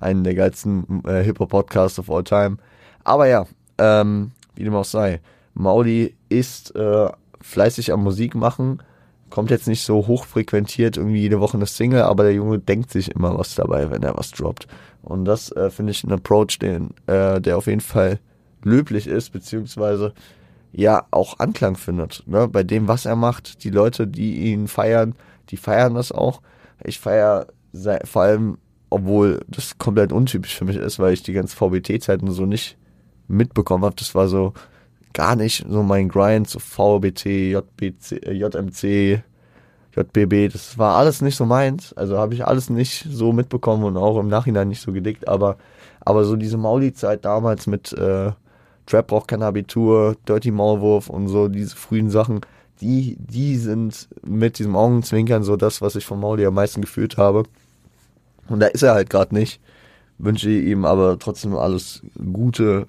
einen der geilsten äh, Hip-Hop-Podcasts of all time. Aber ja, ähm, wie dem auch sei, Mauli ist äh, fleißig am Musik machen, kommt jetzt nicht so hochfrequentiert irgendwie jede Woche eine Single, aber der Junge denkt sich immer was dabei, wenn er was droppt. Und das äh, finde ich ein Approach, den, äh, der auf jeden Fall löblich ist, beziehungsweise ja auch Anklang findet. Ne? Bei dem, was er macht, die Leute, die ihn feiern, die feiern das auch. Ich feiere vor allem, obwohl das komplett untypisch für mich ist, weil ich die ganzen VBT-Zeiten so nicht mitbekommen habe. Das war so gar nicht so mein Grind, so VBT, JBC, JMC, JBB, das war alles nicht so meins. Also habe ich alles nicht so mitbekommen und auch im Nachhinein nicht so gedickt. Aber, aber so diese Mauli-Zeit damals mit äh, Trap kein Abitur, Dirty Maulwurf und so diese frühen Sachen, die, die sind mit diesem Augenzwinkern so das, was ich von Mauli am meisten gefühlt habe. Und da ist er halt gerade nicht. Wünsche ihm aber trotzdem alles Gute,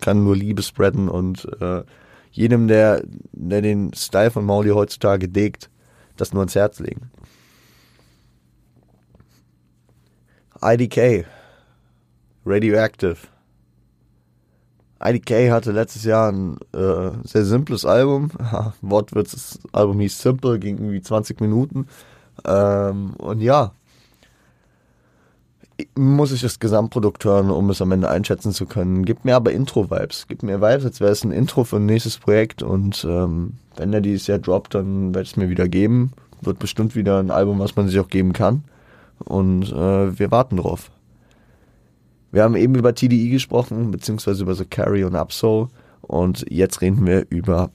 kann nur Liebe spreaden und äh, jedem, der, der den Style von Mauli heutzutage degt, das nur ins Herz legen. IDK, Radioactive. IDK hatte letztes Jahr ein äh, sehr simples Album. <laughs> Wortwitz, das Album hieß Simple, ging irgendwie 20 Minuten. Ähm, und ja, muss ich das Gesamtprodukt hören, um es am Ende einschätzen zu können. Gibt mir aber Intro-Vibes. Gibt mir Vibes, als wäre es ein Intro für ein nächstes Projekt. Und ähm, wenn er dieses Jahr droppt, dann werde ich es mir wieder geben. Wird bestimmt wieder ein Album, was man sich auch geben kann. Und äh, wir warten drauf. Wir haben eben über TDI gesprochen, beziehungsweise über The Carry und Upsoul. Und jetzt reden wir über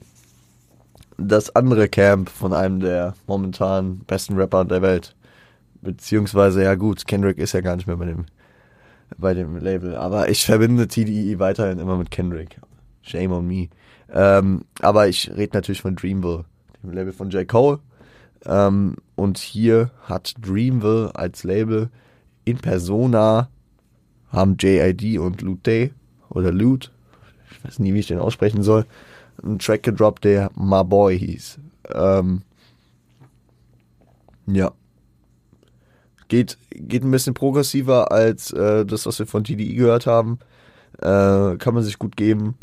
das andere Camp von einem der momentan besten Rapper der Welt. Beziehungsweise, ja gut, Kendrick ist ja gar nicht mehr bei dem, bei dem Label. Aber ich verbinde TDE weiterhin immer mit Kendrick. Shame on me. Ähm, aber ich rede natürlich von Dreamville, dem Label von J. Cole. Ähm, und hier hat Dreamville als Label in Persona haben JID und Lute oder Loot, ich weiß nie, wie ich den aussprechen soll, einen Track gedroppt, der My Boy hieß. Ähm, ja. Geht, geht ein bisschen progressiver als äh, das, was wir von TDI gehört haben. Äh, kann man sich gut geben.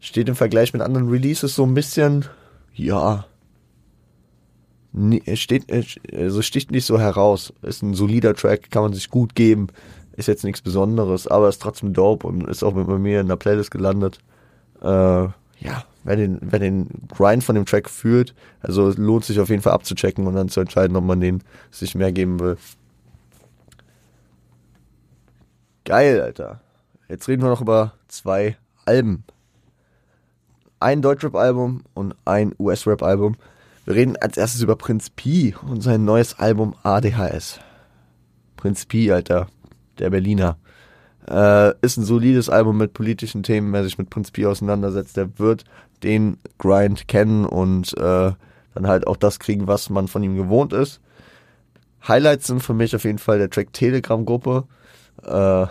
Steht im Vergleich mit anderen Releases so ein bisschen, ja, steht, also sticht nicht so heraus. Ist ein solider Track, kann man sich gut geben. Ist jetzt nichts Besonderes, aber ist trotzdem dope und ist auch mit mir in der Playlist gelandet. Äh, ja, wer den, wer den Grind von dem Track fühlt, also lohnt sich auf jeden Fall abzuchecken und dann zu entscheiden, ob man den sich mehr geben will. Geil, Alter. Jetzt reden wir noch über zwei Alben. Ein Deutschrap-Album und ein US-Rap-Album. Wir reden als erstes über Prinz Pi und sein neues Album ADHS. Prinz Pi, Alter, der Berliner. Äh, ist ein solides Album mit politischen Themen. Wer sich mit Prinz Pi auseinandersetzt, der wird den Grind kennen und äh, dann halt auch das kriegen, was man von ihm gewohnt ist. Highlights sind für mich auf jeden Fall der Track Telegram-Gruppe. Äh,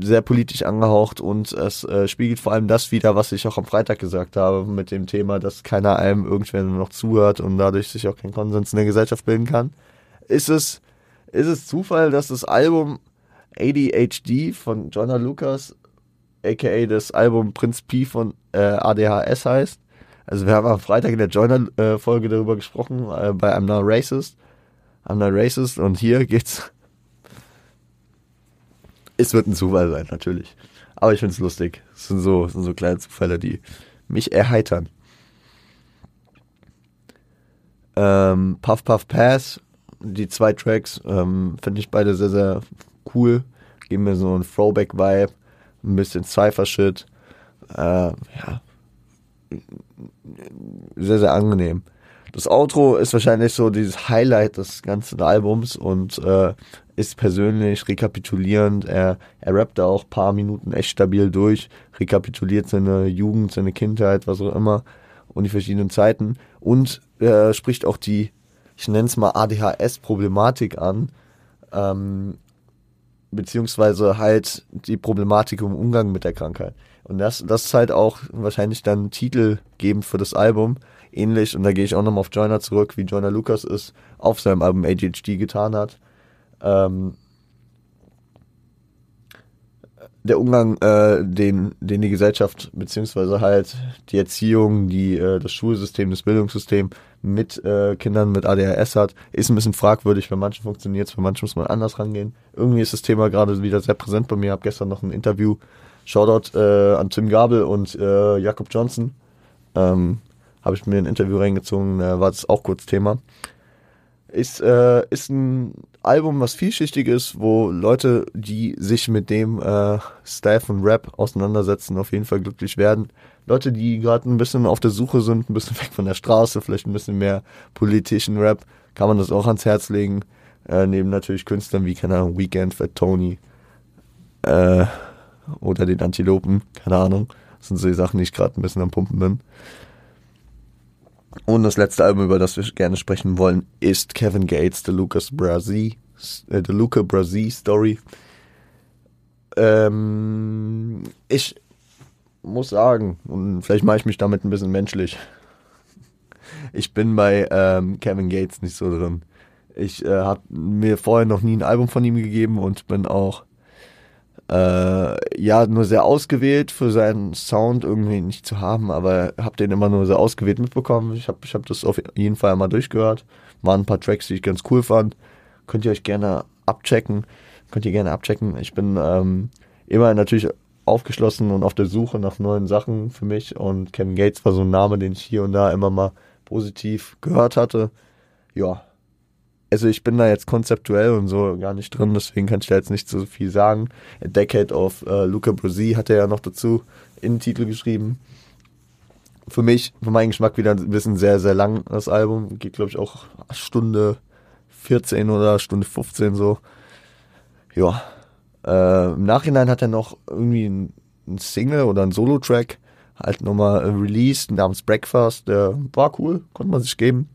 sehr politisch angehaucht und es äh, spiegelt vor allem das wieder, was ich auch am Freitag gesagt habe, mit dem Thema, dass keiner einem irgendwer noch zuhört und dadurch sich auch kein Konsens in der Gesellschaft bilden kann. Ist es, ist es Zufall, dass das Album ADHD von Jonah Lucas, aka das Album Prinz P von äh, ADHS heißt? Also wir haben am Freitag in der Joiner-Folge äh, darüber gesprochen, äh, bei I'm Not Racist. I'm Not Racist und hier geht's es wird ein Zufall sein, natürlich. Aber ich finde es lustig. Es sind so, sind so kleine Zufälle, die mich erheitern. Ähm, Puff Puff Pass, die zwei Tracks, ähm, finde ich beide sehr, sehr cool. Geben mir so einen Throwback-Vibe, ein bisschen Cypher-Shit. Äh, ja. Sehr, sehr angenehm. Das Outro ist wahrscheinlich so dieses Highlight des ganzen Albums und äh, ist persönlich rekapitulierend. Er, er rappt da auch paar Minuten echt stabil durch, rekapituliert seine Jugend, seine Kindheit, was auch immer und die verschiedenen Zeiten und er spricht auch die, ich nenne es mal ADHS-Problematik an, ähm, beziehungsweise halt die Problematik im Umgang mit der Krankheit. Und das, das ist halt auch wahrscheinlich dann titelgebend für das Album ähnlich, und da gehe ich auch nochmal auf Joyner zurück, wie Joyner Lucas es auf seinem Album ADHD getan hat. Ähm, der Umgang, äh, den, den die Gesellschaft, beziehungsweise halt die Erziehung, die äh, das Schulsystem, das Bildungssystem mit äh, Kindern mit ADHS hat, ist ein bisschen fragwürdig. Bei manchen funktioniert es, bei manchen muss man anders rangehen. Irgendwie ist das Thema gerade wieder sehr präsent bei mir. Ich habe gestern noch ein Interview, Shoutout äh, an Tim Gabel und äh, Jakob Johnson. Ähm, habe ich mir ein Interview reingezogen, äh, war das auch kurz Thema. Ist, äh, ist ein Album, was vielschichtig ist, wo Leute, die sich mit dem äh, Style von Rap auseinandersetzen, auf jeden Fall glücklich werden. Leute, die gerade ein bisschen auf der Suche sind, ein bisschen <laughs> weg von der Straße, vielleicht ein bisschen mehr politischen Rap, kann man das auch ans Herz legen. Äh, neben natürlich Künstlern wie, keine Ahnung, Weekend, Fat Tony äh, oder den Antilopen, keine Ahnung. Das sind so die Sachen, die ich gerade ein bisschen am Pumpen bin. Und das letzte Album, über das wir gerne sprechen wollen, ist Kevin Gates, The Lucas Brazil, äh, The Luca Brazil Story. Ähm, ich muss sagen, und vielleicht mache ich mich damit ein bisschen menschlich. <laughs> Ich bin bei ähm, Kevin Gates nicht so drin. Ich äh, habe mir vorher noch nie ein Album von ihm gegeben und bin auch äh, ja nur sehr ausgewählt für seinen Sound irgendwie nicht zu haben, aber habe den immer nur sehr ausgewählt mitbekommen. Ich habe ich hab das auf jeden Fall mal durchgehört. Waren ein paar Tracks, die ich ganz cool fand. Könnt ihr euch gerne abchecken. Könnt ihr gerne abchecken. Ich bin ähm, immer natürlich aufgeschlossen und auf der Suche nach neuen Sachen für mich und Kevin Gates war so ein Name, den ich hier und da immer mal positiv gehört hatte. Ja, also ich bin da jetzt konzeptuell und so gar nicht drin, deswegen kann ich da jetzt nicht so viel sagen. A Decade of äh, Luca Brasi hat er ja noch dazu in den Titel geschrieben. Für mich, für meinen Geschmack wieder ein bisschen sehr, sehr lang, das Album. Geht, glaube ich, auch Stunde 14 oder Stunde 15 so. Ja. Äh, Im Nachhinein hat er noch irgendwie ein, ein Single oder ein Solo-Track halt nochmal released namens Breakfast. Der war cool, konnte man sich geben.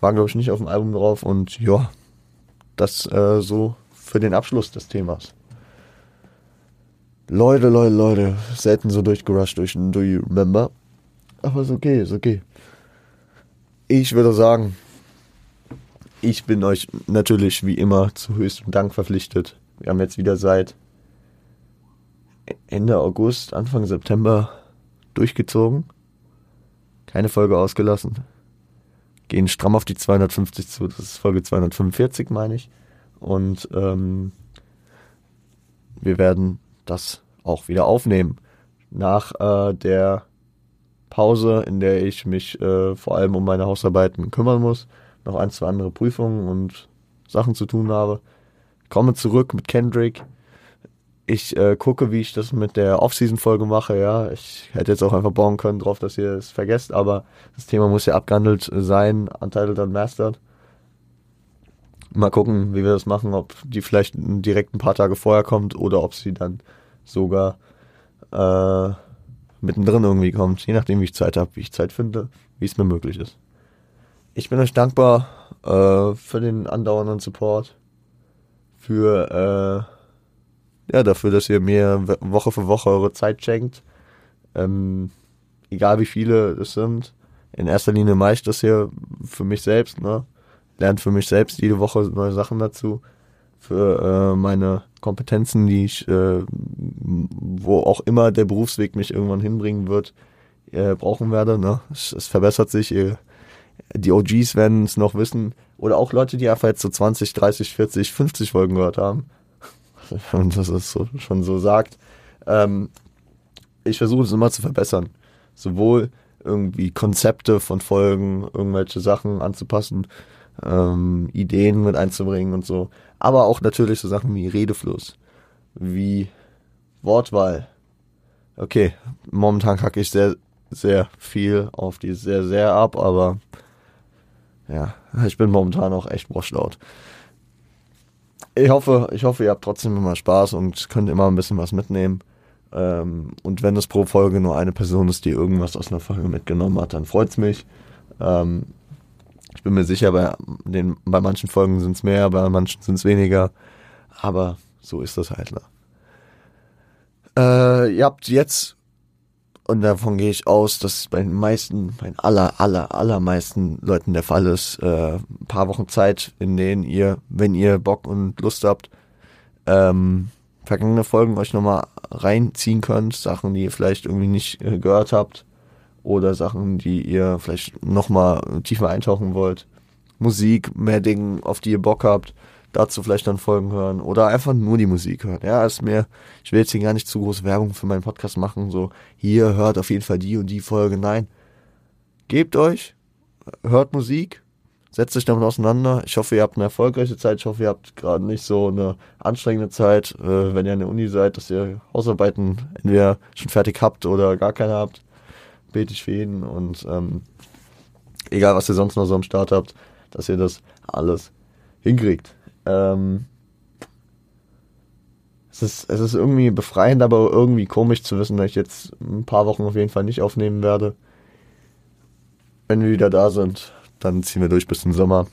War, glaube ich, nicht auf dem Album drauf und ja, das äh, so für den Abschluss des Themas. Leute, Leute, Leute, selten so durchgerusht durch ein Do You Remember. Aber ist okay, ist okay. Ich würde sagen, ich bin euch natürlich wie immer zu höchstem Dank verpflichtet. Wir haben jetzt wieder seit Ende August, Anfang September durchgezogen. Keine Folge ausgelassen gehen stramm auf die 250 zu. Das ist Folge 245, meine ich. Und ähm, wir werden das auch wieder aufnehmen. Nach äh, der Pause, in der ich mich äh, vor allem um meine Hausarbeiten kümmern muss, noch ein, zwei andere Prüfungen und Sachen zu tun habe. Komme zurück mit Kendrick ich äh, gucke, wie ich das mit der Off-Season-Folge mache, ja. Ich hätte jetzt auch einfach bauen können drauf, dass ihr es vergesst, aber das Thema muss ja abgehandelt sein, Untitled und Mastered. Mal gucken, wie wir das machen, ob die vielleicht direkt ein paar Tage vorher kommt oder ob sie dann sogar äh, mittendrin irgendwie kommt, je nachdem, wie ich Zeit habe, wie ich Zeit finde, wie es mir möglich ist. Ich bin euch dankbar äh, für den andauernden Support, für äh, ja, dafür, dass ihr mir Woche für Woche eure Zeit schenkt. Ähm, egal wie viele es sind. In erster Linie mache ich das hier für mich selbst, ne? Lernt für mich selbst jede Woche neue Sachen dazu. Für äh, meine Kompetenzen, die ich, äh, wo auch immer der Berufsweg mich irgendwann hinbringen wird, äh, brauchen werde. Ne? Es, es verbessert sich. Ihr, die OGs werden es noch wissen. Oder auch Leute, die einfach jetzt so 20, 30, 40, 50 Folgen gehört haben <laughs> und das ist so, schon so sagt. Ähm, ich versuche es immer zu verbessern. Sowohl irgendwie Konzepte von Folgen, irgendwelche Sachen anzupassen, ähm, Ideen mit einzubringen und so. Aber auch natürlich so Sachen wie Redefluss, wie Wortwahl. Okay, momentan kacke ich sehr, sehr viel auf die sehr, sehr ab, aber ja, ich bin momentan auch echt washed ich hoffe, ich hoffe, ihr habt trotzdem immer Spaß und könnt immer ein bisschen was mitnehmen. Ähm, und wenn es pro Folge nur eine Person ist, die irgendwas aus einer Folge mitgenommen hat, dann freut es mich. Ähm, ich bin mir sicher, bei, den, bei manchen Folgen sind es mehr, bei manchen sind es weniger. Aber so ist das halt. Ne? Äh, ihr habt jetzt und davon gehe ich aus, dass es bei den meisten, bei den aller, aller, allermeisten Leuten der Fall ist, äh, ein paar Wochen Zeit, in denen ihr, wenn ihr Bock und Lust habt, ähm, vergangene Folgen euch nochmal reinziehen könnt, Sachen, die ihr vielleicht irgendwie nicht äh, gehört habt. Oder Sachen, die ihr vielleicht nochmal tiefer eintauchen wollt. Musik, mehr Dinge, auf die ihr Bock habt dazu vielleicht dann Folgen hören oder einfach nur die Musik hören. Ja, ist mir, ich will jetzt hier gar nicht zu groß Werbung für meinen Podcast machen, so, hier hört auf jeden Fall die und die Folge. Nein. Gebt euch, hört Musik, setzt euch damit auseinander. Ich hoffe, ihr habt eine erfolgreiche Zeit. Ich hoffe, ihr habt gerade nicht so eine anstrengende Zeit, äh, wenn ihr an der Uni seid, dass ihr Hausarbeiten entweder schon fertig habt oder gar keine habt. Bete ich für jeden und ähm, egal, was ihr sonst noch so am Start habt, dass ihr das alles hinkriegt. Ähm, es ist, es ist irgendwie befreiend, aber irgendwie komisch zu wissen, dass ich jetzt ein paar Wochen auf jeden Fall nicht aufnehmen werde. Wenn wir wieder da sind, dann ziehen wir durch bis zum Sommer.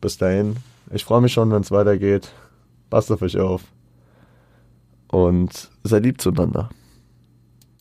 Bis dahin. Ich freue mich schon, wenn es weitergeht. Passt auf euch auf. Und seid lieb zueinander.